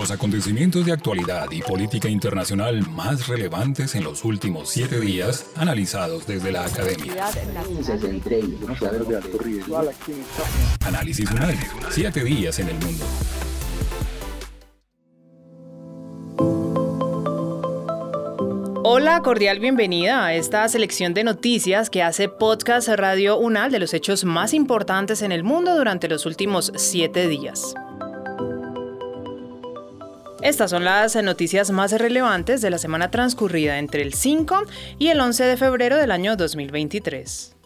Los acontecimientos de actualidad y política internacional más relevantes en los últimos siete días, analizados desde la academia. Análisis UNAL. Siete días en el mundo. Hola, cordial bienvenida a esta selección de noticias que hace Podcast Radio UNAL de los hechos más importantes en el mundo durante los últimos siete días. Estas son las noticias más relevantes de la semana transcurrida entre el 5 y el 11 de febrero del año 2023.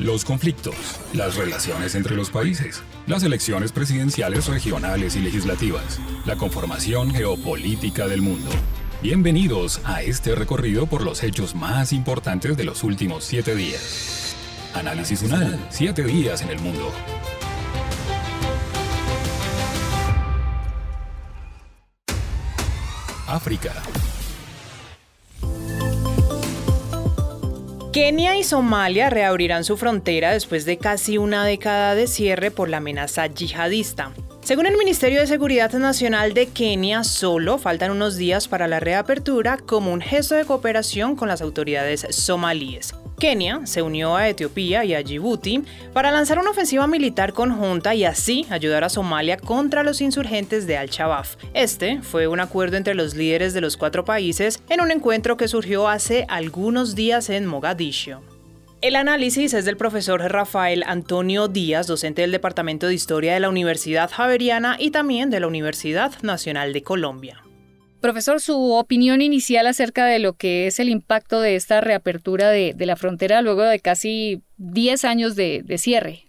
Los conflictos, las relaciones entre los países, las elecciones presidenciales regionales y legislativas, la conformación geopolítica del mundo. Bienvenidos a este recorrido por los hechos más importantes de los últimos siete días. Análisis UNAL, siete días en el mundo. África. Kenia y Somalia reabrirán su frontera después de casi una década de cierre por la amenaza yihadista. Según el Ministerio de Seguridad Nacional de Kenia, solo faltan unos días para la reapertura como un gesto de cooperación con las autoridades somalíes. Kenia se unió a Etiopía y a Djibouti para lanzar una ofensiva militar conjunta y así ayudar a Somalia contra los insurgentes de Al-Shabaab. Este fue un acuerdo entre los líderes de los cuatro países en un encuentro que surgió hace algunos días en Mogadiscio. El análisis es del profesor Rafael Antonio Díaz, docente del Departamento de Historia de la Universidad Javeriana y también de la Universidad Nacional de Colombia. Profesor, su opinión inicial acerca de lo que es el impacto de esta reapertura de, la frontera luego de casi 10 años de, cierre.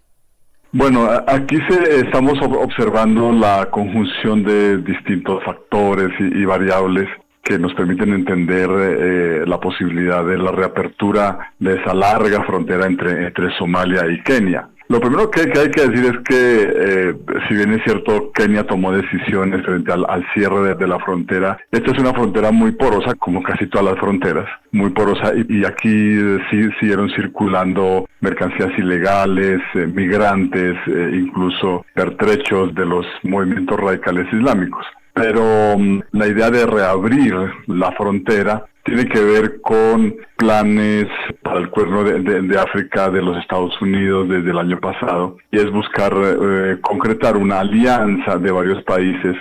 Bueno, aquí se, estamos observando la conjunción de distintos factores y, variables que nos permiten entender eh, la posibilidad de la reapertura de esa larga frontera entre, entre Somalia y Kenia. Lo primero que, hay que decir es que, eh, si bien es cierto, Kenia tomó decisiones frente al, cierre de, la frontera, esta es una frontera muy porosa, como casi todas las fronteras, muy porosa, y, aquí sí siguieron circulando mercancías ilegales, eh, migrantes, eh, incluso pertrechos de los movimientos radicales islámicos. Pero mm, la idea de reabrir la frontera tiene que ver con planes para el cuerno de, África de los Estados Unidos desde el año pasado y es buscar eh, concretar una alianza de varios países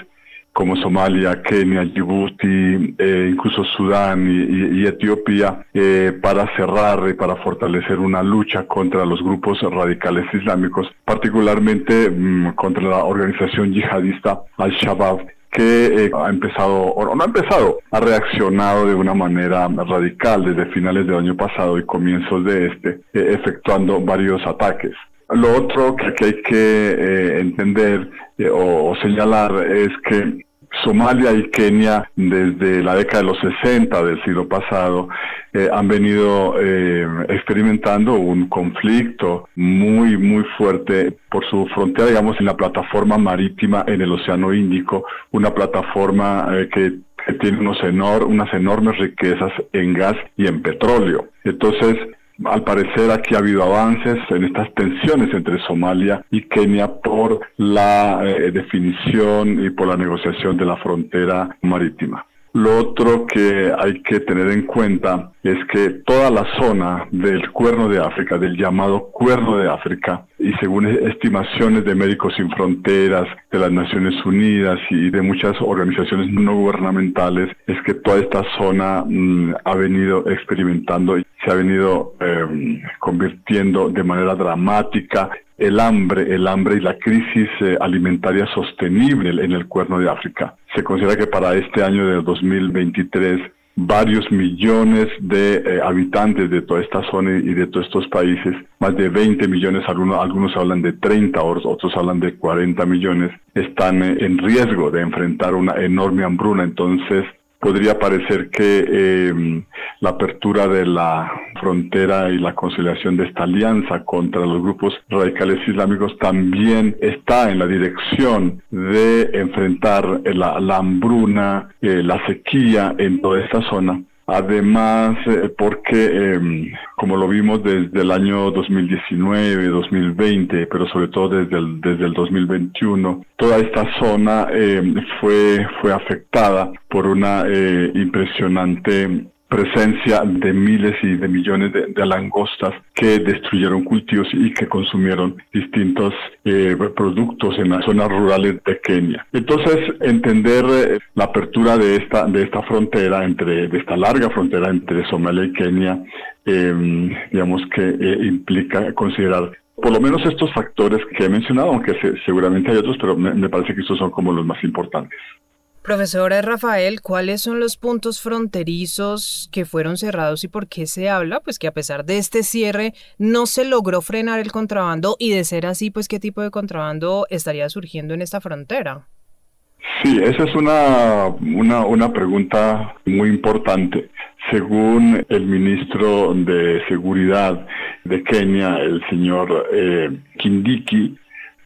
como Somalia, Kenia, Djibouti, eh, incluso Sudán y, Etiopía, eh, para cerrar y para fortalecer una lucha contra los grupos radicales islámicos, particularmente mm, contra la organización yihadista Al-Shabaab que eh, ha empezado, o no ha empezado, ha reaccionado de una manera radical desde finales del año pasado y comienzos de este, eh, efectuando varios ataques. Lo otro que, hay que eh, entender o, señalar es que Somalia y Kenia desde la década de los 60 del siglo pasado eh, han venido eh, experimentando un conflicto muy, muy fuerte por su frontera, digamos, en la plataforma marítima en el Océano Índico, una plataforma eh, que tiene unos unas enormes riquezas en gas y en petróleo. Entonces, al parecer aquí ha habido avances en estas tensiones entre Somalia y Kenia por la eh, definición y por la negociación de la frontera marítima. Lo otro que hay que tener en cuenta es que toda la zona del cuerno de África, del llamado cuerno de África, y según estimaciones de Médicos Sin Fronteras, de las Naciones Unidas y de muchas organizaciones no gubernamentales, es que toda esta zona mm, ha venido experimentando y se ha venido em, convirtiendo de manera dramática el hambre, el hambre y la crisis eh, alimentaria sostenible en el cuerno de África. Se considera que para este año de 2023 varios millones de eh, habitantes de toda esta zona y de todos estos países, más de 20 millones, algunos, algunos hablan de 30, otros hablan de 40 millones, están eh, en riesgo de enfrentar una enorme hambruna. Entonces, podría parecer que em, la apertura de la frontera y la conciliación de esta alianza contra los grupos radicales islámicos también está en la dirección de enfrentar la, hambruna, eh, la sequía en toda esta zona Además, eh, porque em, como lo vimos desde el año 2019, 2020, pero sobre todo desde el, desde el 2021, toda esta zona em, fue, fue afectada por una eh, impresionante presencia de miles y de millones de, langostas que destruyeron cultivos y que consumieron distintos eh, productos en las zonas rurales de Kenia. Entonces, entender eh, la apertura de esta, de esta frontera, entre, de esta larga frontera entre Somalia y Kenia, em, digamos que eh, implica considerar por lo menos estos factores que he mencionado, aunque seguramente hay otros, pero me parece que estos son como los más importantes. Profesora Rafael, ¿cuáles son los puntos fronterizos que fueron cerrados y por qué se habla? Pues que a pesar de este cierre no se logró frenar el contrabando y de ser así, pues qué tipo de contrabando estaría surgiendo en esta frontera. Sí, esa es una, una, pregunta muy importante. Según el ministro de Seguridad de Kenia, el señor eh, Kindiki,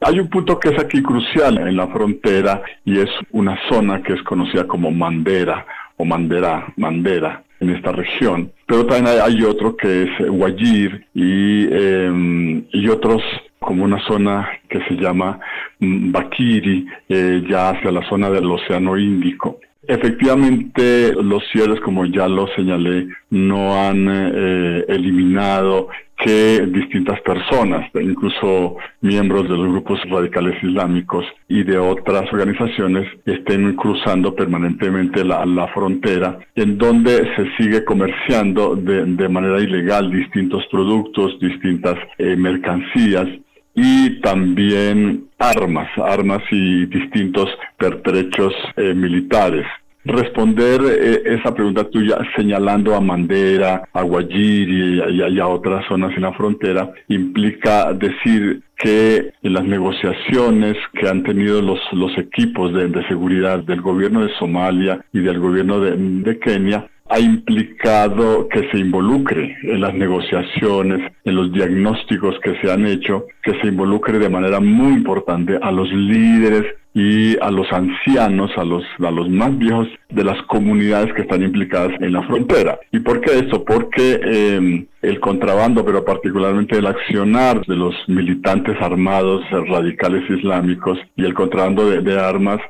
hay un punto que es aquí crucial en la frontera y es una zona que es conocida como Mandera o Mandera, Mandera en esta región. Pero también hay, otro que es Guayir y, em, y otros como una zona que se llama mm, Bakiri, eh, ya hacia la zona del Océano Índico. Efectivamente, los cierres, como ya lo señalé, no han eh, eliminado que distintas personas, incluso miembros de los grupos radicales islámicos y de otras organizaciones, estén cruzando permanentemente la, frontera, en donde se sigue comerciando de, manera ilegal distintos productos, distintas eh, mercancías y también armas, armas y distintos pertrechos eh, militares. Responder eh, esa pregunta tuya señalando a Mandera, a Guayiri y, a otras zonas en la frontera implica decir que en las negociaciones que han tenido los, los equipos de, seguridad del gobierno de Somalia y del gobierno de Kenia, ha implicado que se involucre en las negociaciones, en los diagnósticos que se han hecho, que se involucre de manera muy importante a los líderes y a los ancianos, a los, a los más viejos de las comunidades que están implicadas en la frontera. ¿Y por qué esto? Porque em, el contrabando, pero particularmente el accionar de los militantes armados radicales islámicos y el contrabando de armas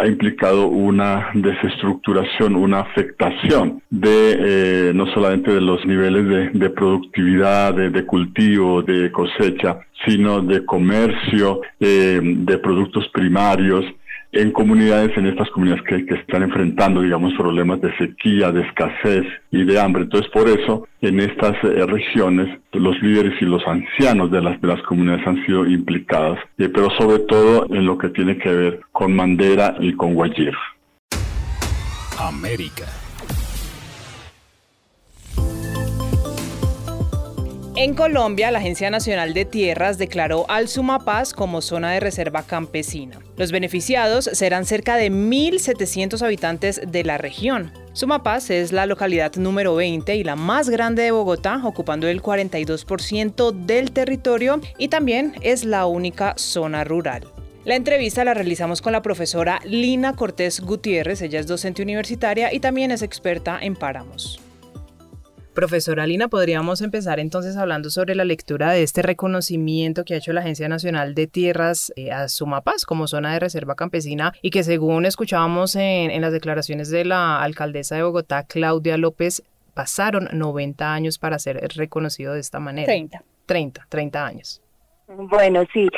ha implicado una desestructuración, una afectación de eh, no solamente de los niveles de, productividad, de, cultivo, de cosecha, sino de comercio, eh, de productos primarios, en comunidades, en estas comunidades que, que, están enfrentando, digamos, problemas de sequía, de escasez y de hambre. Entonces, por eso, en estas eh, regiones, los líderes y los ancianos de las, de las comunidades han sido implicadas, eh, pero sobre todo en lo que tiene que ver con Mandera y con Guayir. América. En Colombia, la Agencia Nacional de Tierras declaró al Sumapaz como zona de reserva campesina. Los beneficiados serán cerca de 1.700 habitantes de la región. Sumapaz es la localidad número 20 y la más grande de Bogotá, ocupando el 42% del territorio y también es la única zona rural. La entrevista la realizamos con la profesora Lina Cortés Gutiérrez, ella es docente universitaria y también es experta en páramos. Profesora Lina, podríamos empezar entonces hablando sobre la lectura de este reconocimiento que ha hecho la Agencia Nacional de Tierras eh, a Sumapaz como zona de reserva campesina y que según escuchábamos en, las declaraciones de la alcaldesa de Bogotá, Claudia López, pasaron 90 años para ser reconocido de esta manera. 30. 30, 30 años. Bueno, sí.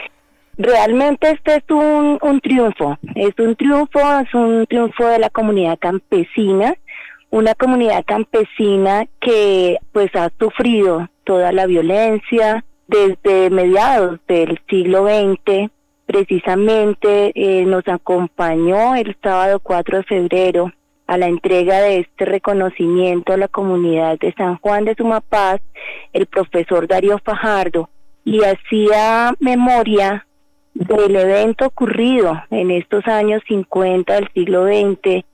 Realmente este es un, un triunfo, es un triunfo, es un triunfo de la comunidad campesina, una comunidad campesina que pues ha sufrido toda la violencia desde mediados del siglo XX. Precisamente eh, nos acompañó el sábado 4 de febrero a la entrega de este reconocimiento a la comunidad de San Juan de Sumapaz el profesor Darío Fajardo y hacía memoria del evento ocurrido en estos años 50 del siglo XX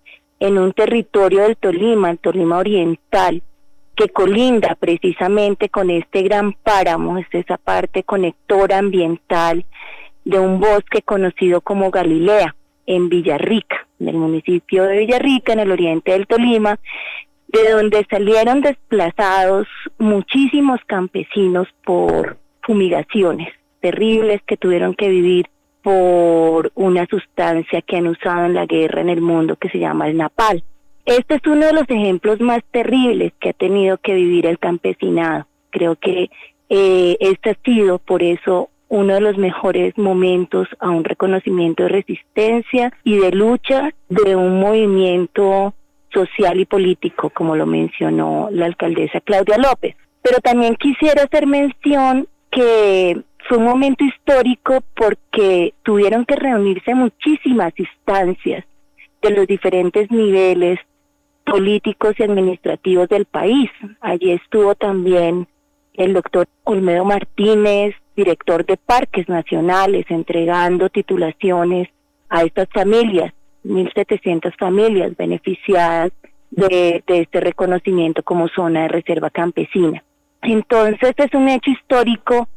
en un territorio del Tolima, el Tolima Oriental, que colinda precisamente con este gran páramo, es esa parte conectora ambiental de un bosque conocido como Galilea, en Villarrica, en el municipio de Villarrica, en el oriente del Tolima, de donde salieron desplazados muchísimos campesinos por fumigaciones terribles que tuvieron que vivir por una sustancia que han usado en la guerra en el mundo que se llama el napal. Este es uno de los ejemplos más terribles que ha tenido que vivir el campesinado. Creo que eh, este ha sido por eso uno de los mejores momentos a un reconocimiento de resistencia y de lucha de un movimiento social y político, como lo mencionó la alcaldesa Claudia López. Pero también quisiera hacer mención que fue un momento histórico porque tuvieron que reunirse muchísimas instancias de los diferentes niveles políticos y administrativos del país. Allí estuvo también el doctor Olmedo Martínez, director de Parques Nacionales, entregando titulaciones a estas familias, 1.700 familias beneficiadas de, de este reconocimiento como zona de reserva campesina. Entonces es un hecho histórico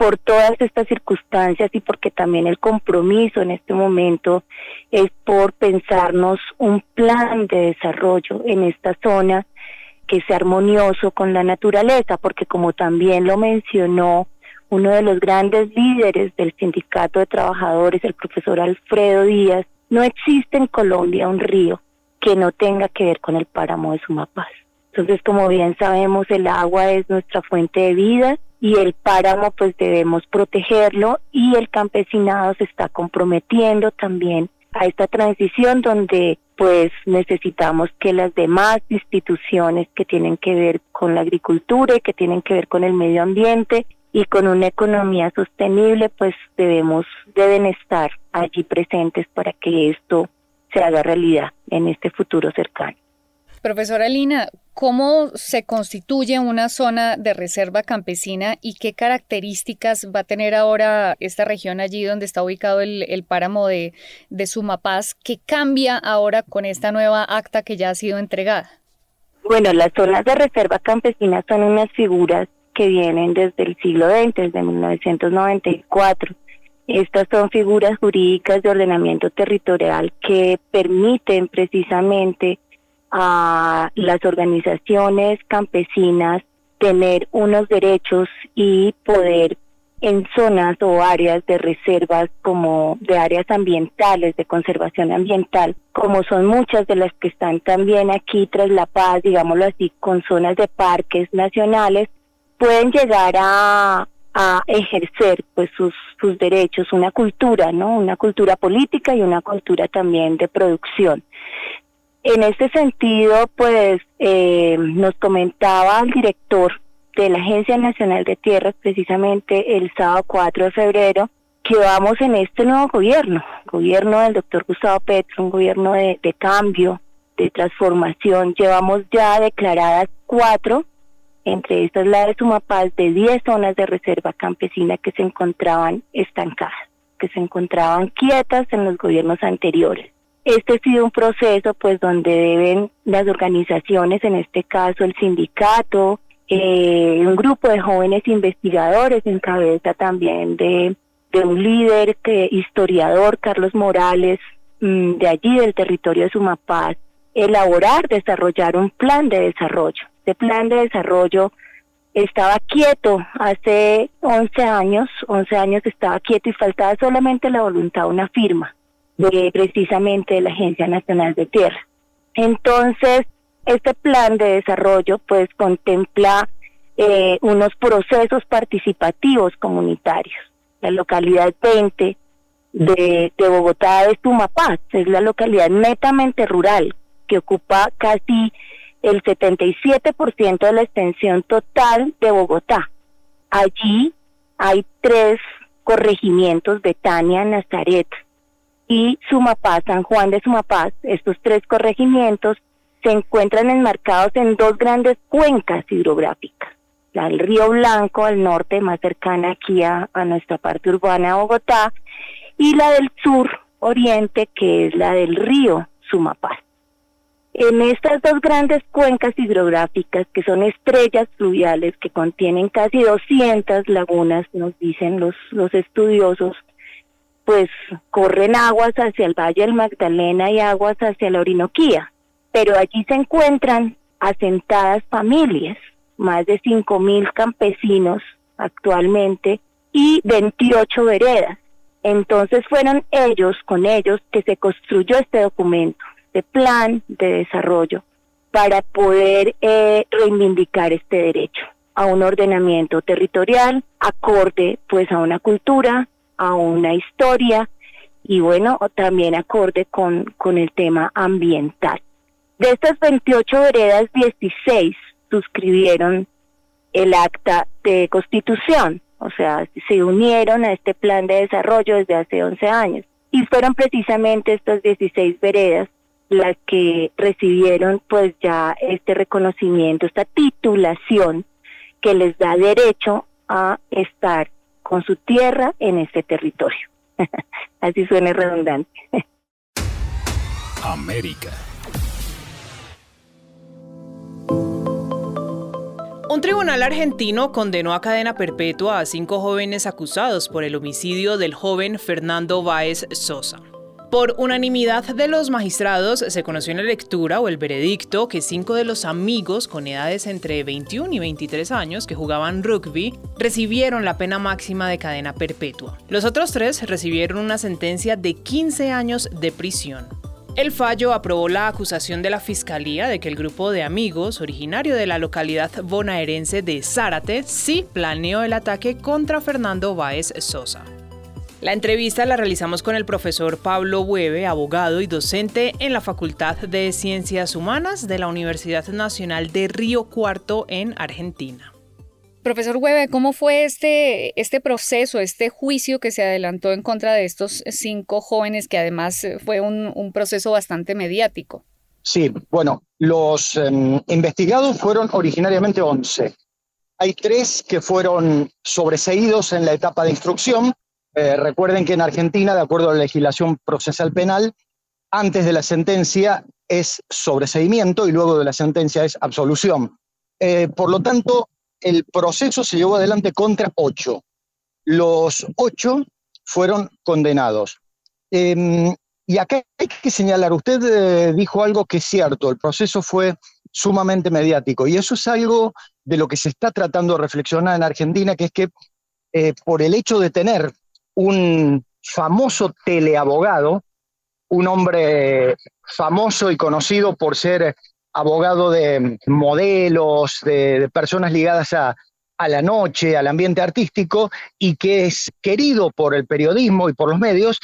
por todas estas circunstancias y porque también el compromiso en este momento es por pensarnos un plan de desarrollo en esta zona que sea armonioso con la naturaleza, porque como también lo mencionó uno de los grandes líderes del sindicato de trabajadores, el profesor Alfredo Díaz, no existe en Colombia un río que no tenga que ver con el páramo de Sumapaz. Entonces, como bien sabemos, el agua es nuestra fuente de vida y el páramo pues debemos protegerlo y el campesinado se está comprometiendo también a esta transición donde pues necesitamos que las demás instituciones que tienen que ver con la agricultura y que tienen que ver con el medio ambiente y con una economía sostenible pues debemos deben estar allí presentes para que esto se haga realidad en este futuro cercano. Profesora Lina, ¿cómo se constituye una zona de reserva campesina y qué características va a tener ahora esta región allí donde está ubicado el, páramo de, de Sumapaz? ¿Qué cambia ahora con esta nueva acta que ya ha sido entregada? Bueno, las zonas de reserva campesina son unas figuras que vienen desde el siglo XX, desde 1994. Estas son figuras jurídicas de ordenamiento territorial que permiten precisamente a las organizaciones campesinas tener unos derechos y poder en zonas o áreas de reservas como de áreas ambientales, de conservación ambiental, como son muchas de las que están también aquí tras La Paz, digámoslo así, con zonas de parques nacionales, pueden llegar a, a ejercer pues sus, sus derechos, una cultura, ¿no? Una cultura política y una cultura también de producción. En este sentido, pues eh, nos comentaba el director de la Agencia Nacional de Tierras precisamente el sábado 4 de febrero que vamos en este nuevo gobierno, gobierno del doctor Gustavo Petro, un gobierno de, cambio, de transformación. Llevamos ya declaradas cuatro, entre estas la de Sumapaz, de 10 zonas de reserva campesina que se encontraban estancadas, que se encontraban quietas en los gobiernos anteriores. Este ha sido un proceso pues donde deben las organizaciones, en este caso el sindicato, eh, un grupo de jóvenes investigadores en cabeza también de, de un líder que, historiador, Carlos Morales, mm, de allí del territorio de Sumapaz, elaborar, desarrollar un plan de desarrollo. Este plan de desarrollo estaba quieto hace 11 años, 11 años estaba quieto y faltaba solamente la voluntad, una firma de precisamente de la Agencia Nacional de Tierra. Entonces, este plan de desarrollo pues contempla eh, unos procesos participativos comunitarios. La localidad 20 de, de Bogotá es Tumapaz, es la localidad netamente rural que ocupa casi el 77% de la extensión total de Bogotá. Allí hay tres corregimientos, Betania, Nazaret y Sumapaz, San Juan de Sumapaz, estos tres corregimientos se encuentran enmarcados en dos grandes cuencas hidrográficas. La del Río Blanco al norte, más cercana aquí a, nuestra parte urbana Bogotá, y la del sur oriente, que es la del río Sumapaz. En estas dos grandes cuencas hidrográficas, que son estrellas fluviales que contienen casi 200 lagunas, nos dicen los, los estudiosos, pues corren aguas hacia el Valle del Magdalena y aguas hacia la Orinoquía. Pero allí se encuentran asentadas familias, más de 5.000 campesinos actualmente y 28 veredas. Entonces fueron ellos, con ellos, que se construyó este documento de plan de desarrollo para poder eh, reivindicar este derecho a un ordenamiento territorial acorde pues a una cultura, a una historia y bueno, también acorde con, con el tema ambiental. De estas 28 veredas, 16 suscribieron el acta de constitución, o sea, se unieron a este plan de desarrollo desde hace 11 años. Y fueron precisamente estas 16 veredas las que recibieron pues ya este reconocimiento, esta titulación que les da derecho a estar con su tierra en este territorio. Así suena redundante. América. Un tribunal argentino condenó a cadena perpetua a cinco jóvenes acusados por el homicidio del joven Fernando Báez Sosa. Por unanimidad de los magistrados se conoció en la lectura o el veredicto que cinco de los amigos con edades entre 21 y 23 años que jugaban rugby recibieron la pena máxima de cadena perpetua. Los otros tres recibieron una sentencia de 15 años de prisión. El fallo aprobó la acusación de la Fiscalía de que el grupo de amigos, originario de la localidad bonaerense de Zárate, sí planeó el ataque contra Fernando Báez Sosa. La entrevista la realizamos con el profesor Pablo Hueve, abogado y docente en la Facultad de Ciencias Humanas de la Universidad Nacional de Río Cuarto en Argentina. Profesor Hueve, ¿cómo fue este, este proceso, este juicio que se adelantó en contra de estos cinco jóvenes, que además fue un, proceso bastante mediático? Sí, bueno, los em, investigados fueron originariamente 11. Hay tres que fueron sobreseídos en la etapa de instrucción eh, recuerden que en Argentina, de acuerdo a la legislación procesal penal, antes de la sentencia es sobreseimiento y luego de la sentencia es absolución. Eh, por lo tanto, el proceso se llevó adelante contra ocho. Los ocho fueron condenados. Em, y acá hay que señalar, usted eh, dijo algo que es cierto, el proceso fue sumamente mediático y eso es algo de lo que se está tratando de reflexionar en Argentina, que es que por el hecho de tener un famoso teleabogado, un hombre famoso y conocido por ser abogado de modelos, de, personas ligadas a, a la noche, al ambiente artístico, y que es querido por el periodismo y por los medios,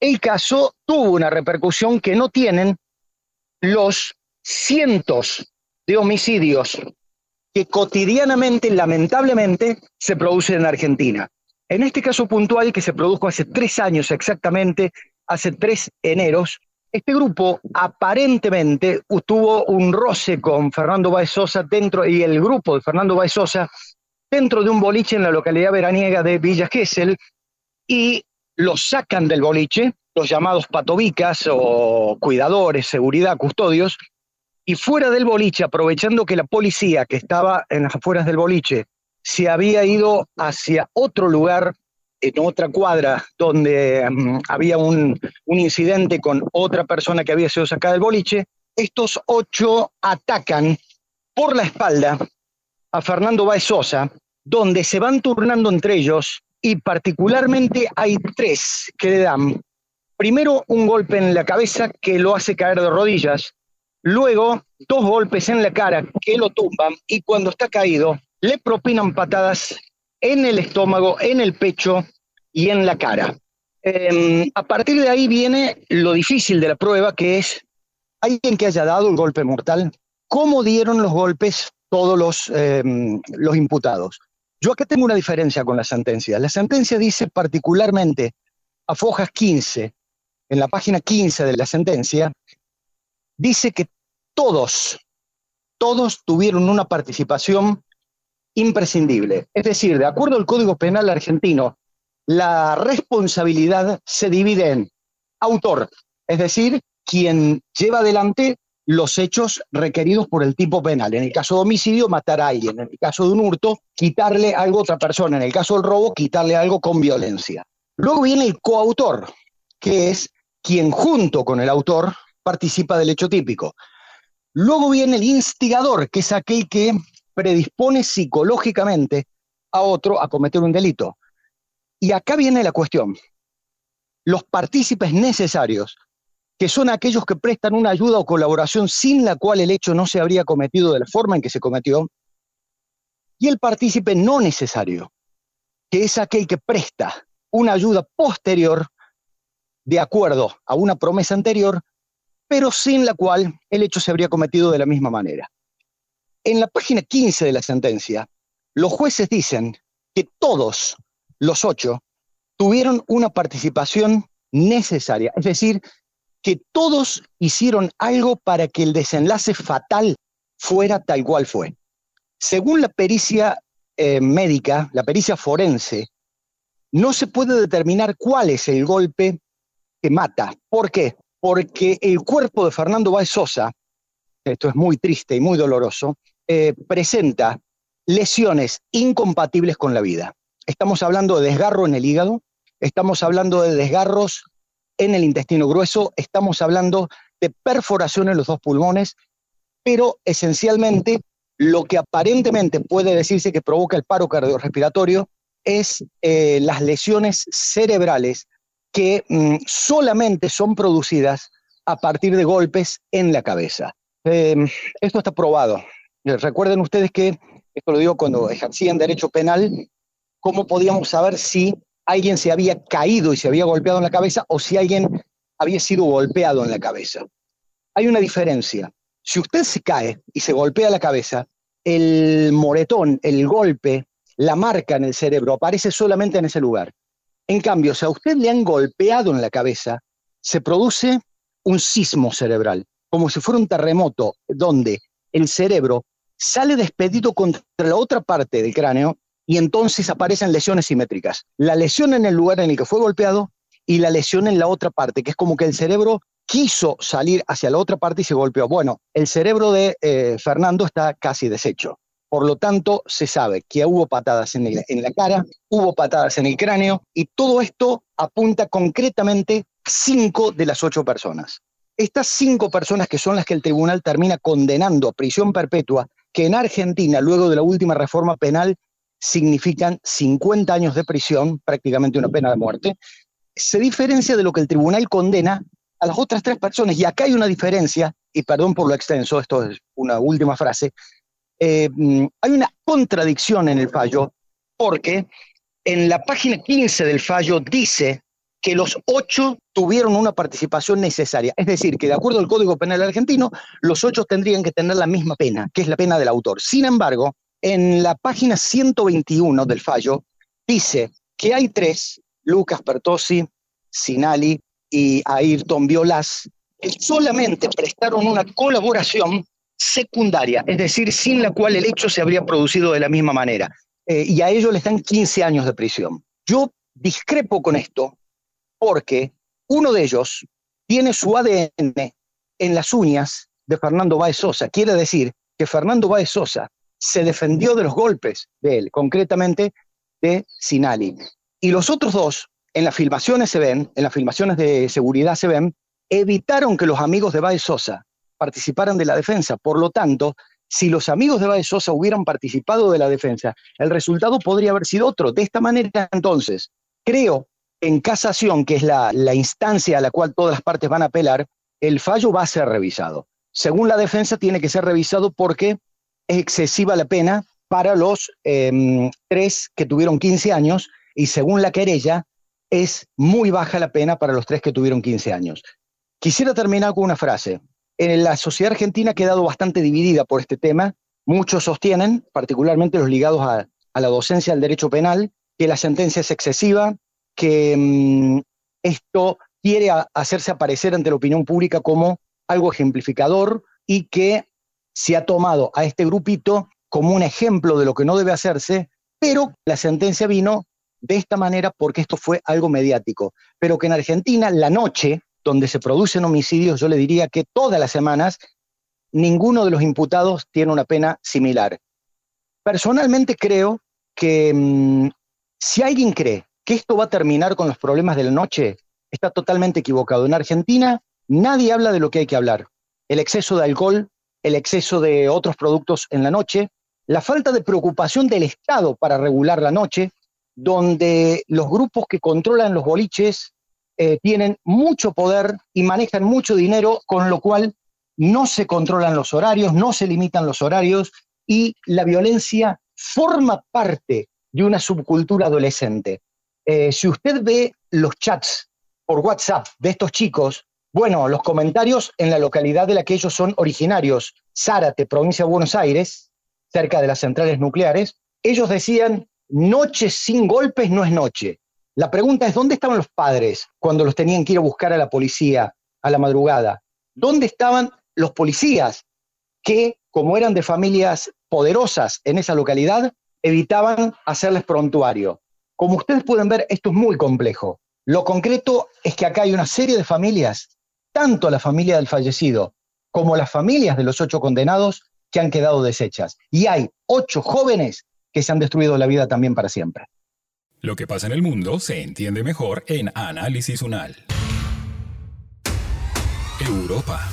el caso tuvo una repercusión que no tienen los cientos de homicidios que cotidianamente, lamentablemente, se producen en Argentina. En este caso puntual, que se produjo hace tres años exactamente, hace tres eneros, este grupo aparentemente tuvo un roce con Fernando Baez Sosa dentro, y el grupo de Fernando Baez Sosa dentro de un boliche en la localidad veraniega de Villa Gesell y los sacan del boliche, los llamados patobicas o cuidadores, seguridad, custodios, y fuera del boliche, aprovechando que la policía que estaba en las afueras del boliche se había ido hacia otro lugar, en otra cuadra, donde mm, había un, incidente con otra persona que había sido sacada del boliche. Estos ocho atacan por la espalda a Fernando Baez Sosa, donde se van turnando entre ellos y particularmente hay tres que le dan primero un golpe en la cabeza que lo hace caer de rodillas, luego dos golpes en la cara que lo tumban y cuando está caído le propinan patadas en el estómago, en el pecho y en la cara. Em, a partir de ahí viene lo difícil de la prueba, que es alguien que haya dado el golpe mortal, cómo dieron los golpes todos los, em, los imputados. Yo acá tengo una diferencia con la sentencia. La sentencia dice particularmente a Fojas 15, en la página 15 de la sentencia, dice que todos, todos tuvieron una participación imprescindible. Es decir, de acuerdo al Código Penal argentino, la responsabilidad se divide en autor, es decir, quien lleva adelante los hechos requeridos por el tipo penal. En el caso de homicidio, matar a alguien. En el caso de un hurto, quitarle algo a otra persona. En el caso del robo, quitarle algo con violencia. Luego viene el coautor, que es quien junto con el autor participa del hecho típico. Luego viene el instigador, que es aquel que predispone psicológicamente a otro a cometer un delito. Y acá viene la cuestión. Los partícipes necesarios, que son aquellos que prestan una ayuda o colaboración sin la cual el hecho no se habría cometido de la forma en que se cometió, y el partícipe no necesario, que es aquel que presta una ayuda posterior de acuerdo a una promesa anterior, pero sin la cual el hecho se habría cometido de la misma manera. En la página 15 de la sentencia, los jueces dicen que todos los ocho tuvieron una participación necesaria, es decir, que todos hicieron algo para que el desenlace fatal fuera tal cual fue. Según la pericia eh, médica, la pericia forense, no se puede determinar cuál es el golpe que mata. ¿Por qué? Porque el cuerpo de Fernando Báez Sosa, esto es muy triste y muy doloroso, eh, presenta lesiones incompatibles con la vida. Estamos hablando de desgarro en el hígado, estamos hablando de desgarros en el intestino grueso, estamos hablando de perforación en los dos pulmones, pero esencialmente lo que aparentemente puede decirse que provoca el paro cardiorrespiratorio es eh, las lesiones cerebrales que mm, solamente son producidas a partir de golpes en la cabeza. Em, esto está probado. Eh, recuerden ustedes que, esto lo digo cuando ejercían derecho penal, ¿cómo podíamos saber si alguien se había caído y se había golpeado en la cabeza o si alguien había sido golpeado en la cabeza? Hay una diferencia. Si usted se cae y se golpea la cabeza, el moretón, el golpe, la marca en el cerebro aparece solamente en ese lugar. En cambio, si a usted le han golpeado en la cabeza, se produce un sismo cerebral, como si fuera un terremoto, donde el cerebro sale despedido contra la otra parte del cráneo y entonces aparecen lesiones simétricas. La lesión en el lugar en el que fue golpeado y la lesión en la otra parte, que es como que el cerebro quiso salir hacia la otra parte y se golpeó. Bueno, el cerebro de eh, Fernando está casi deshecho. Por lo tanto, se sabe que hubo patadas en, la cara, hubo patadas en el cráneo y todo esto apunta concretamente cinco de las ocho personas. Estas cinco personas que son las que el tribunal termina condenando a prisión perpetua, que en Argentina, luego de la última reforma penal, significan 50 años de prisión, prácticamente una pena de muerte, se diferencia de lo que el tribunal condena a las otras tres personas. Y acá hay una diferencia, y perdón por lo extenso, esto es una última frase, eh, mm, hay una contradicción en el fallo porque en la página 15 del fallo dice que los ocho tuvieron una participación necesaria. Es decir, que de acuerdo al Código Penal argentino, los ocho tendrían que tener la misma pena, que es la pena del autor. Sin embargo, en la página 121 del fallo dice que hay tres, Lucas Pertosi, Sinali y Ayrton Violas, que solamente prestaron una colaboración secundaria, es decir, sin la cual el hecho se habría producido de la misma manera. Eh, y a ellos les dan 15 años de prisión. Yo discrepo con esto porque uno de ellos tiene su ADN en las uñas de Fernando Báez Sosa. Quiere decir que Fernando Báez Sosa se defendió de los golpes de él, concretamente de Sinali. Y los otros dos, en las filmaciones se ven, en las filmaciones de seguridad se ven, evitaron que los amigos de Báez Sosa participaran de la defensa. Por lo tanto, si los amigos de Baez Sosa hubieran participado de la defensa, el resultado podría haber sido otro. De esta manera, entonces, creo en casación, que es la, instancia a la cual todas las partes van a apelar, el fallo va a ser revisado. Según la defensa, tiene que ser revisado porque es excesiva la pena para los em, tres que tuvieron 15 años y según la querella, es muy baja la pena para los tres que tuvieron 15 años. Quisiera terminar con una frase. En la sociedad argentina ha quedado bastante dividida por este tema. Muchos sostienen, particularmente los ligados a, la docencia del derecho penal, que la sentencia es excesiva, que mm, esto quiere hacerse aparecer ante la opinión pública como algo ejemplificador y que se ha tomado a este grupito como un ejemplo de lo que no debe hacerse, pero la sentencia vino de esta manera porque esto fue algo mediático. Pero que en Argentina la noche donde se producen homicidios, yo le diría que todas las semanas ninguno de los imputados tiene una pena similar. Personalmente creo que mm, si alguien cree que esto va a terminar con los problemas de la noche, está totalmente equivocado. En Argentina nadie habla de lo que hay que hablar. El exceso de alcohol, el exceso de otros productos en la noche, la falta de preocupación del Estado para regular la noche, donde los grupos que controlan los boliches eh, tienen mucho poder y manejan mucho dinero, con lo cual no se controlan los horarios, no se limitan los horarios y la violencia forma parte de una subcultura adolescente. Eh, si usted ve los chats por WhatsApp de estos chicos, bueno, los comentarios en la localidad de la que ellos son originarios, Zárate, provincia de Buenos Aires, cerca de las centrales nucleares, ellos decían, noche sin golpes no es noche. La pregunta es, ¿dónde estaban los padres cuando los tenían que ir a buscar a la policía a la madrugada? ¿Dónde estaban los policías que, como eran de familias poderosas en esa localidad, evitaban hacerles prontuario. Como ustedes pueden ver, esto es muy complejo. Lo concreto es que acá hay una serie de familias, tanto la familia del fallecido como las familias de los ocho condenados, que han quedado deshechas. Y hay ocho jóvenes que se han destruido la vida también para siempre. Lo que pasa en el mundo se entiende mejor en Análisis Unal. Europa.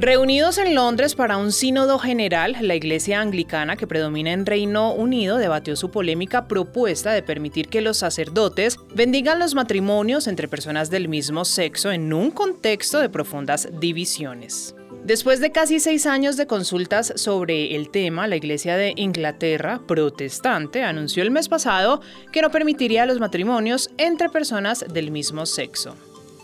Reunidos en Londres para un sínodo general, la Iglesia Anglicana que predomina en Reino Unido debatió su polémica propuesta de permitir que los sacerdotes bendigan los matrimonios entre personas del mismo sexo en un contexto de profundas divisiones. Después de casi seis años de consultas sobre el tema, la Iglesia de Inglaterra, protestante, anunció el mes pasado que no permitiría los matrimonios entre personas del mismo sexo.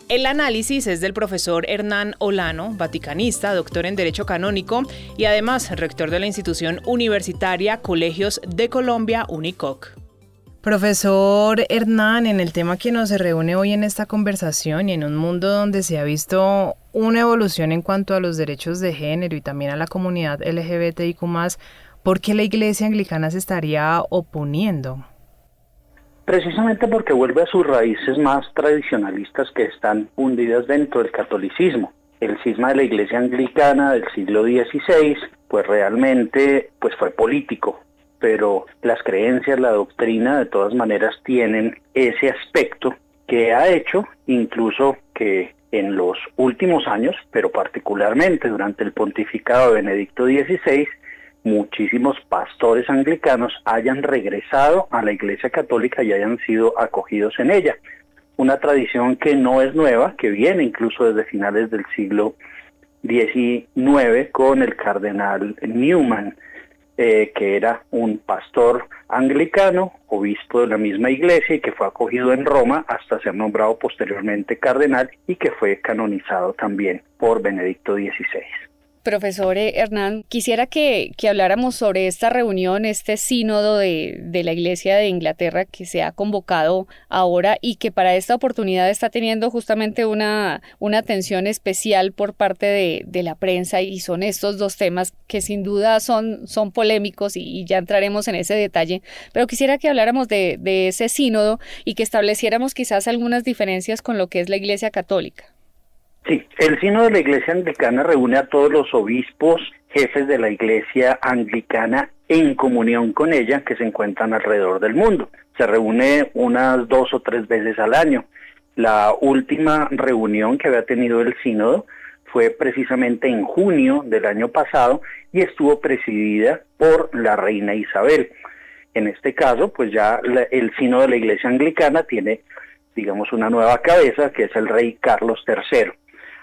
El análisis es del profesor Hernán Olano, vaticanista, doctor en Derecho Canónico y además rector de la institución universitaria Colegios de Colombia, UNICOC. Profesor Hernán, en el tema que nos reúne hoy en esta conversación y en un mundo donde se ha visto una evolución en cuanto a los derechos de género y también a la comunidad LGBTIQ, ¿por qué la Iglesia Anglicana se estaría oponiendo? Precisamente porque vuelve a sus raíces más tradicionalistas que están hundidas dentro del catolicismo. El cisma de la iglesia anglicana del siglo XVI, pues realmente pues fue político, pero las creencias, la doctrina de todas maneras tienen ese aspecto que ha hecho incluso que en los últimos años, pero particularmente durante el pontificado de Benedicto XVI, muchísimos pastores anglicanos hayan regresado a la Iglesia Católica y hayan sido acogidos en ella. Una tradición que no es nueva, que viene incluso desde finales del siglo XIX con el cardenal Newman, eh, que era un pastor anglicano, obispo de la misma iglesia y que fue acogido en Roma hasta ser nombrado posteriormente cardenal y que fue canonizado también por Benedicto XVI. Profesor Hernán, quisiera que, habláramos sobre esta reunión, este sínodo de, la Iglesia de Inglaterra que se ha convocado ahora y que para esta oportunidad está teniendo justamente una, una atención especial por parte de, la prensa y son estos dos temas que sin duda son, son polémicos y, ya entraremos en ese detalle, pero quisiera que habláramos de, de ese sínodo y que estableciéramos quizás algunas diferencias con lo que es la Iglesia Católica. Sí, el Sino de la Iglesia Anglicana reúne a todos los obispos, jefes de la Iglesia Anglicana en comunión con ella que se encuentran alrededor del mundo. Se reúne unas dos o tres veces al año. La última reunión que había tenido el sínodo fue precisamente en junio del año pasado y estuvo presidida por la reina Isabel. En este caso, pues ya el sínodo de la Iglesia Anglicana tiene, digamos, una nueva cabeza, que es el rey Carlos III.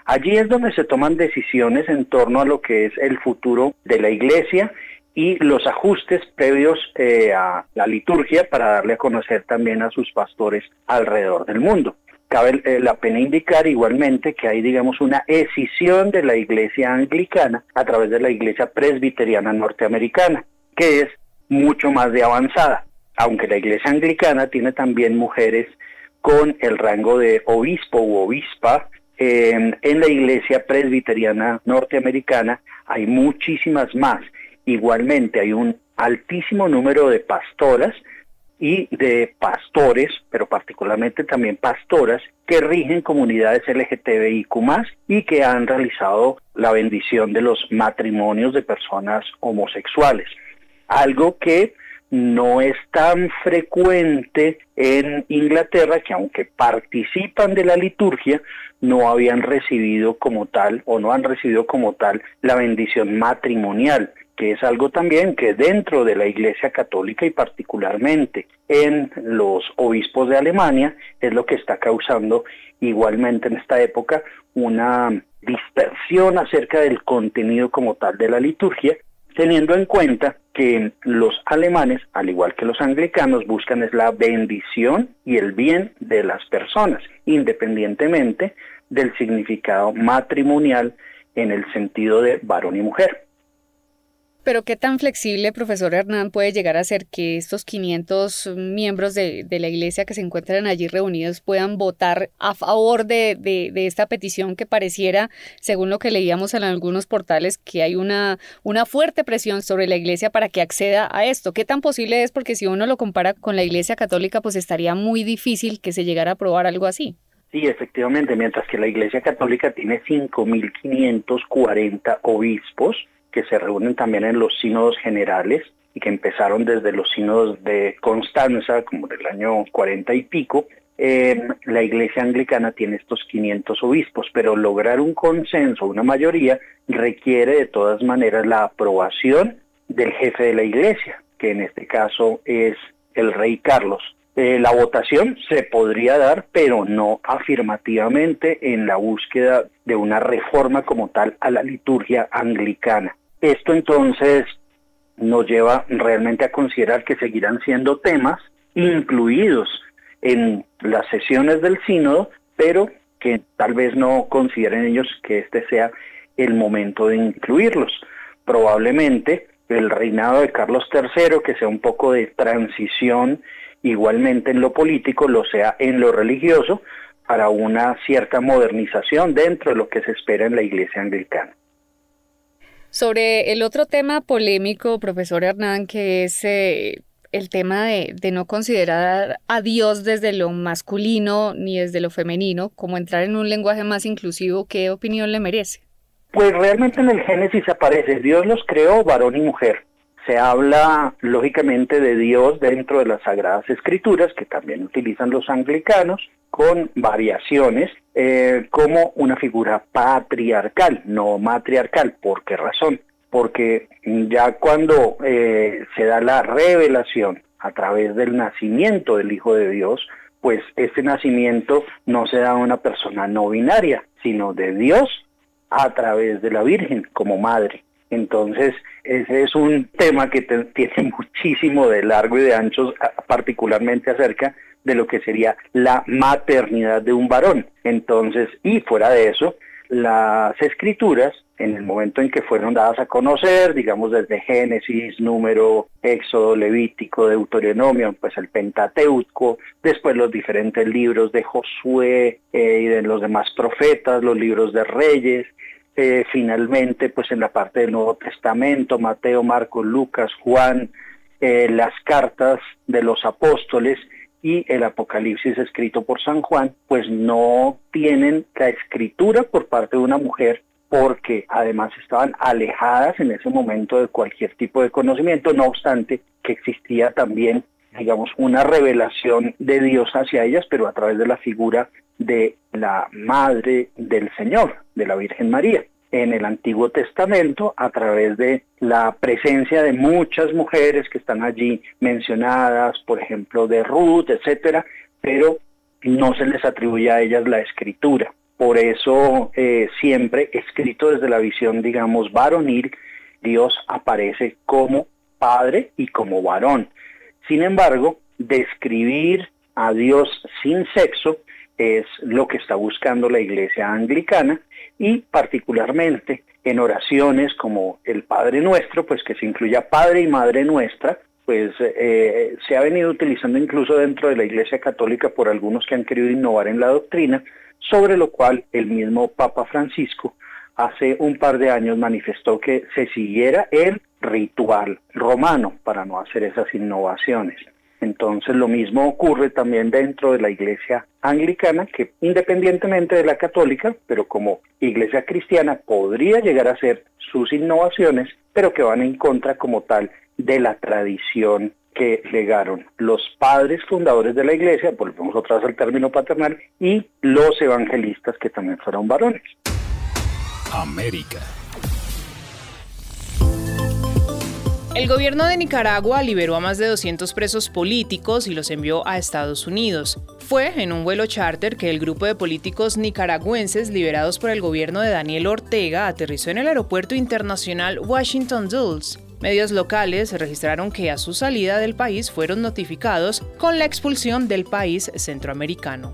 Allí es donde se toman decisiones en torno a lo que es el futuro de la iglesia y los ajustes previos eh, a la liturgia para darle a conocer también a sus pastores alrededor del mundo. Cabe eh, la pena indicar igualmente que hay, digamos, una escisión de la iglesia anglicana a través de la iglesia presbiteriana norteamericana, que es mucho más de avanzada, aunque la iglesia anglicana tiene también mujeres con el rango de obispo u obispa, en la iglesia presbiteriana norteamericana hay muchísimas más. Igualmente hay un altísimo número de pastoras y de pastores, pero particularmente también pastoras, que rigen comunidades LGTBIQ y que han realizado la bendición de los matrimonios de personas homosexuales. Algo que no es tan frecuente en Inglaterra que aunque participan de la liturgia, no habían recibido como tal o no han recibido como tal la bendición matrimonial que es algo también que dentro de la Iglesia Católica y particularmente en los obispos de Alemania es lo que está causando igualmente en esta época una dispersión acerca del contenido como tal de la liturgia, teniendo en cuenta que los alemanes, al igual que los anglicanos, buscan es la bendición y el bien de las personas, independientemente del significado matrimonial en el sentido de varón y mujer. Pero qué tan flexible, profesor Hernán, puede llegar a ser que estos 500 miembros de, la iglesia que se encuentran allí reunidos puedan votar a favor de, esta petición que pareciera, según lo que leíamos en algunos portales, que hay una, una fuerte presión sobre la iglesia para que acceda a esto. ¿Qué tan posible es? Porque si uno lo compara con la iglesia católica, pues estaría muy difícil que se llegara a aprobar algo así. Sí, efectivamente, mientras que la Iglesia Católica tiene 5.540 obispos, que se reúnen también en los sínodos generales y que empezaron desde los sínodos de Constanza, como del año 40 y pico, eh, la iglesia anglicana tiene estos 500 obispos, pero lograr un consenso, una mayoría, requiere de todas maneras la aprobación del jefe de la iglesia, que en este caso es el rey Carlos. Eh, la votación se podría dar, pero no afirmativamente en la búsqueda de una reforma como tal a la liturgia anglicana. Esto entonces nos lleva realmente a considerar que seguirán siendo temas incluidos en las sesiones del sínodo, pero que tal vez no consideren ellos que este sea el momento de incluirlos. Probablemente el reinado de Carlos III, que sea un poco de transición igualmente en lo político, lo sea en lo religioso, para una cierta modernización dentro de lo que se espera en la iglesia anglicana. Sobre el otro tema polémico, profesor Hernán, que es eh, el tema de, no considerar a Dios desde lo masculino ni desde lo femenino, como entrar en un lenguaje más inclusivo, ¿qué opinión le merece? Pues realmente en el Génesis aparece, Dios los creó varón y mujer. Se habla lógicamente de Dios dentro de las Sagradas Escrituras, que también utilizan los anglicanos, con variaciones, eh, como una figura patriarcal, no matriarcal. ¿Por qué razón? Porque ya cuando eh, se da la revelación a través del nacimiento del Hijo de Dios, pues ese nacimiento no se da a una persona no binaria, sino de Dios a través de la Virgen como madre. Entonces, ese es un tema que tiene muchísimo de largo y de ancho, particularmente acerca de lo que sería la maternidad de un varón. Entonces, y fuera de eso, las escrituras, en el momento en que fueron dadas a conocer, digamos desde Génesis, Número, Éxodo, Levítico, Deuteronomio, pues el Pentateuco, después los diferentes libros de Josué eh, y de los demás profetas, los libros de Reyes, eh, finalmente pues en la parte del Nuevo Testamento, Mateo, Marcos, Lucas, Juan, eh, las cartas de los apóstoles, y el Apocalipsis escrito por San Juan, pues no tienen la escritura por parte de una mujer porque además estaban alejadas en ese momento de cualquier tipo de conocimiento, no obstante que existía también, digamos, una revelación de Dios hacia ellas, pero a través de la figura de la Madre del Señor, de la Virgen María en el Antiguo Testamento a través de la presencia de muchas mujeres que están allí mencionadas, por ejemplo, de Ruth, etcétera, pero no se les atribuye a ellas la escritura. Por eso eh, siempre escrito desde la visión, digamos, varonil, Dios aparece como padre y como varón. Sin embargo, describir a Dios sin sexo es lo que está buscando la iglesia anglicana y particularmente en oraciones como el Padre Nuestro, pues que se incluya Padre y Madre Nuestra, pues eh, se ha venido utilizando incluso dentro de la Iglesia Católica por algunos que han querido innovar en la doctrina, sobre lo cual el mismo Papa Francisco hace un par de años manifestó que se siguiera el ritual romano para no hacer esas innovaciones. Entonces lo mismo ocurre también dentro de la iglesia anglicana, que independientemente de la católica, pero como iglesia cristiana podría llegar a hacer sus innovaciones, pero que van en contra como tal de la tradición que legaron los padres fundadores de la iglesia, volvemos otra vez al término paternal, y los evangelistas que también fueron varones. América. El gobierno de Nicaragua liberó a más de 200 presos políticos y los envió a Estados Unidos. Fue en un vuelo charter que el grupo de políticos nicaragüenses liberados por el gobierno de Daniel Ortega aterrizó en el aeropuerto internacional Washington Dulles. Medios locales registraron que a su salida del país fueron notificados con la expulsión del país centroamericano.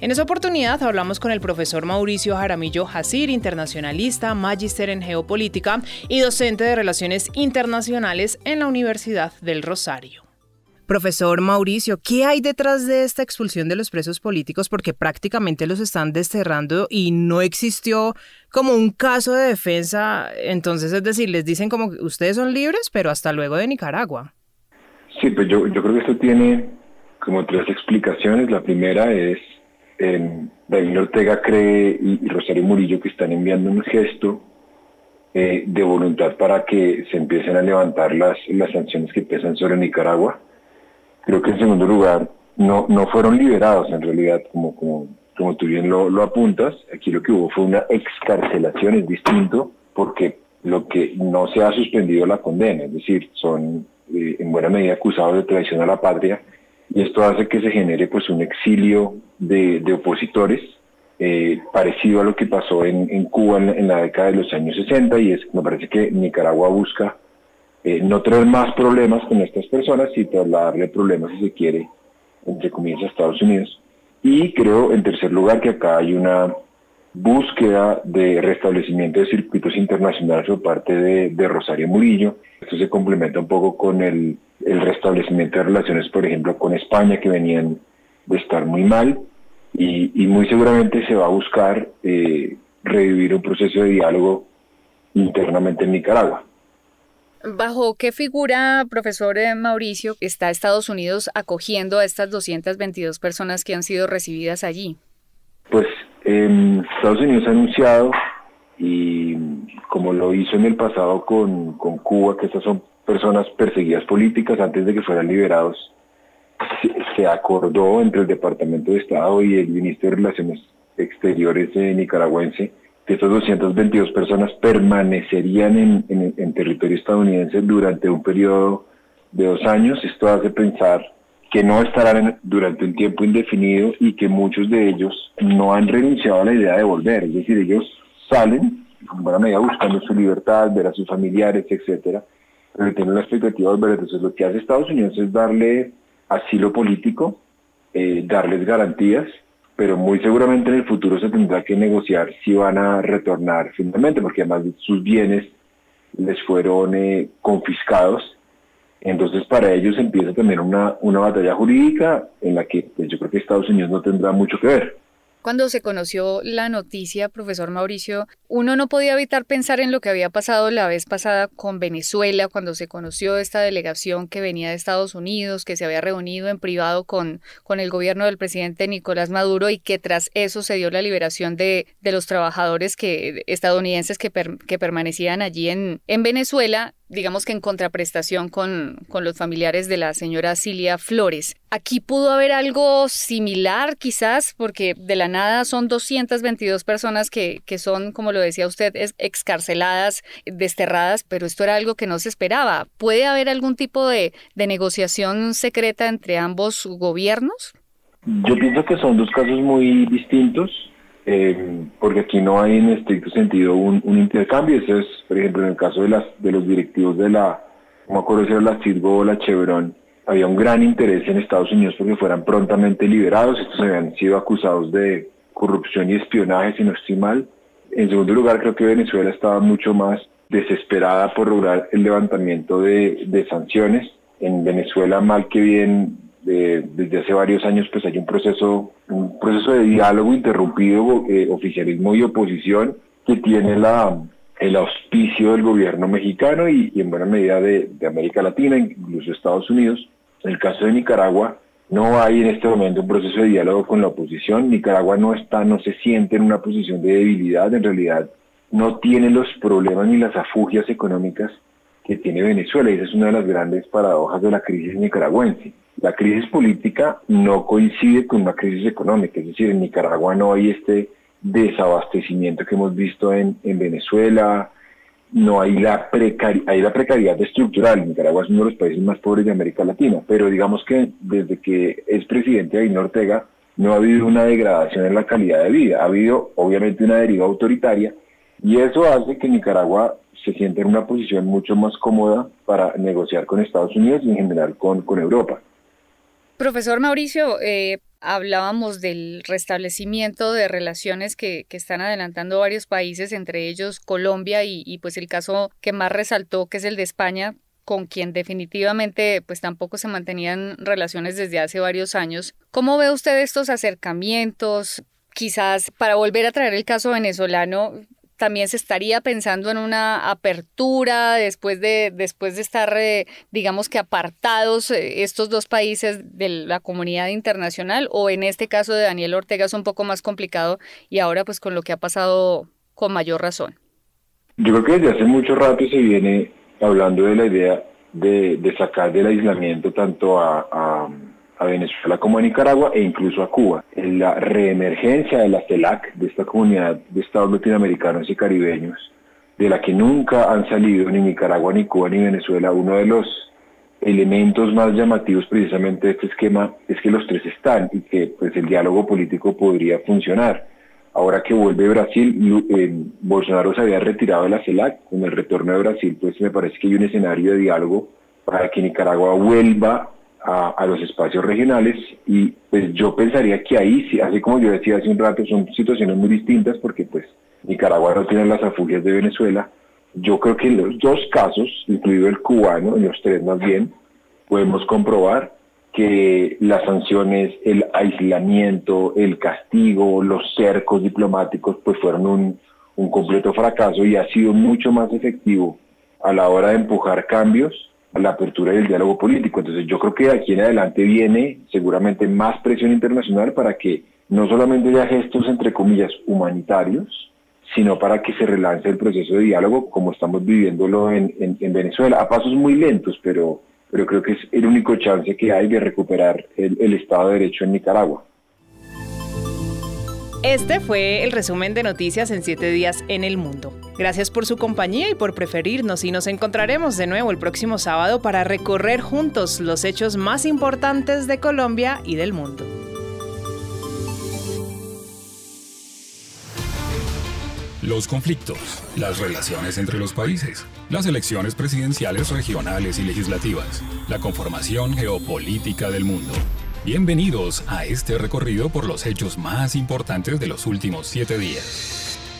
En esa oportunidad hablamos con el profesor Mauricio Jaramillo Hasir, internacionalista, magíster en geopolítica y docente de relaciones internacionales en la Universidad del Rosario. Profesor Mauricio, ¿qué hay detrás de esta expulsión de los presos políticos? Porque prácticamente los están desterrando y no existió como un caso de defensa. Entonces, es decir, les dicen como que ustedes son libres, pero hasta luego de Nicaragua. Sí, pues yo, yo creo que esto tiene como tres explicaciones. La primera es eh, David Ortega cree y, Rosario Murillo que están enviando un gesto eh, de voluntad para que se empiecen a levantar las, las sanciones que pesan sobre Nicaragua. Creo que en segundo lugar, no, no fueron liberados en realidad, como, como, como tú bien lo, apuntas. Aquí lo que hubo fue una excarcelación, es distinto, porque lo que no se ha suspendido la condena, es decir, son eh, en buena medida acusados de traición a la patria y esto hace que se genere pues un exilio de, opositores eh, parecido a lo que pasó en, Cuba en, la década de los años 60 y es me parece que Nicaragua busca eh, no traer más problemas con estas personas y trasladarle problemas si se quiere entre comillas a Estados Unidos. Y creo en tercer lugar que acá hay una búsqueda de restablecimiento de circuitos internacionales por parte de Rosario Murillo esto se complementa un poco con el, restablecimiento de relaciones, por ejemplo, con España, que venían de estar muy mal, y, muy seguramente se va a buscar eh, revivir un proceso de diálogo internamente en Nicaragua. ¿Bajo qué figura, profesor eh, Mauricio, está Estados Unidos acogiendo a estas 222 personas que han sido recibidas allí? Em, Estados Unidos ha anunciado y como lo hizo en el pasado con, Cuba, que estas son personas perseguidas políticas antes de que fueran liberados, se, acordó entre el Departamento de Estado y el Ministro de Relaciones Exteriores nicaragüense que estas 222 personas permanecerían en, en territorio estadounidense durante un periodo de dos años. Esto hace pensar que no estarán durante un tiempo indefinido y que muchos de ellos no han renunciado a la idea de volver. Es decir, ellos salen, en buena medida buscando su libertad, ver a sus familiares, etcétera, pero tienen la expectativa de volver. Entonces lo que hace Estados Unidos es darle asilo político, eh, darles garantías, pero muy seguramente en el futuro se tendrá que negociar si van a retornar finalmente, porque además sus bienes les fueron eh, confiscados. Entonces para ellos empieza también una, una batalla jurídica en la que pues, yo creo que Estados Unidos no tendrá mucho que ver. Cuando se conoció la noticia, profesor Mauricio, uno no podía evitar pensar en lo que había pasado la vez pasada con Venezuela, cuando se conoció esta delegación que venía de Estados Unidos, que se había reunido en privado con, con el gobierno del presidente Nicolás Maduro y que tras eso se dio la liberación de, de los trabajadores que, estadounidenses que, que permanecían allí en, en Venezuela digamos que en contraprestación con, con, los familiares de la señora Cilia Flores. Aquí pudo haber algo similar quizás, porque de la nada son 222 personas que, que son, como lo decía usted, excarceladas, desterradas, pero esto era algo que no se esperaba. ¿Puede haber algún tipo de, de negociación secreta entre ambos gobiernos? Yo pienso que son dos casos muy distintos. Eh, porque aquí no hay en estricto sentido un, intercambio. Eso es, por ejemplo, en el caso de, las, de los directivos de la, no me acuerdo si era la Cirgo o la Chevron, había un gran interés en Estados Unidos porque fueran prontamente liberados. Estos habían sido acusados de corrupción y espionaje, si no estoy mal. En segundo lugar, creo que Venezuela estaba mucho más desesperada por lograr el levantamiento de, de sanciones. En Venezuela, mal que bien, desde hace varios años pues hay un proceso, un proceso de diálogo interrumpido, eh, oficialismo y oposición, que tiene la, el auspicio del gobierno mexicano y, en buena medida de, América Latina, incluso Estados Unidos. En el caso de Nicaragua, no hay en este momento un proceso de diálogo con la oposición. Nicaragua no está, no se siente en una posición de debilidad. En realidad, no tiene los problemas ni las afugias económicas que tiene Venezuela. Y esa es una de las grandes paradojas de la crisis nicaragüense. La crisis política no coincide con una crisis económica. Es decir, en Nicaragua no hay este desabastecimiento que hemos visto en, en Venezuela, no hay la, hay la precariedad estructural. Nicaragua es uno de los países más pobres de América Latina, pero digamos que desde que es presidente Daniel Ortega no ha habido una degradación en la calidad de vida, ha habido obviamente una deriva autoritaria y eso hace que Nicaragua se sienta en una posición mucho más cómoda para negociar con Estados Unidos y en general con, con Europa. Profesor Mauricio, eh, hablábamos del restablecimiento de relaciones que, están adelantando varios países, entre ellos Colombia y, pues el caso que más resaltó, que es el de España, con quien definitivamente pues tampoco se mantenían relaciones desde hace varios años. ¿Cómo ve usted estos acercamientos? Quizás para volver a traer el caso venezolano, también se estaría pensando en una apertura después de, después de estar, eh, digamos que apartados eh, estos dos países de la comunidad internacional o en este caso de Daniel Ortega es un poco más complicado y ahora pues con lo que ha pasado con mayor razón. Yo creo que desde hace mucho rato se viene hablando de la idea de, sacar del aislamiento tanto a a Venezuela como a Nicaragua e incluso a Cuba. La reemergencia de la CELAC, de esta comunidad de estados latinoamericanos y caribeños, de la que nunca han salido ni Nicaragua, ni Cuba, ni Venezuela, uno de los elementos más llamativos precisamente de este esquema es que los tres están y que pues el diálogo político podría funcionar. Ahora que vuelve Brasil, eh, Bolsonaro se había retirado de la CELAC, con el retorno de Brasil pues me parece que hay un escenario de diálogo para que Nicaragua vuelva a, los espacios regionales y pues yo pensaría que ahí, así como yo decía hace un rato, son situaciones muy distintas porque pues Nicaragua no tiene las afugias de Venezuela. Yo creo que en los dos casos, incluido el cubano, en los tres más bien, podemos comprobar que las sanciones, el aislamiento, el castigo, los cercos diplomáticos, pues fueron un, un completo fracaso y ha sido mucho más efectivo a la hora de empujar cambios la apertura del diálogo político. Entonces yo creo que de aquí en adelante viene seguramente más presión internacional para que no solamente haya gestos, entre comillas, humanitarios, sino para que se relance el proceso de diálogo como estamos viviéndolo en, Venezuela, a pasos muy lentos, pero, pero creo que es el único chance que hay de recuperar el Estado de Derecho en Nicaragua. Este fue el resumen de noticias en 7 días en el mundo. Gracias por su compañía y por preferirnos y nos encontraremos de nuevo el próximo sábado para recorrer juntos los hechos más importantes de Colombia y del mundo. Los conflictos, las relaciones entre los países, las elecciones presidenciales regionales y legislativas, la conformación geopolítica del mundo. Bienvenidos a este recorrido por los hechos más importantes de los últimos siete días.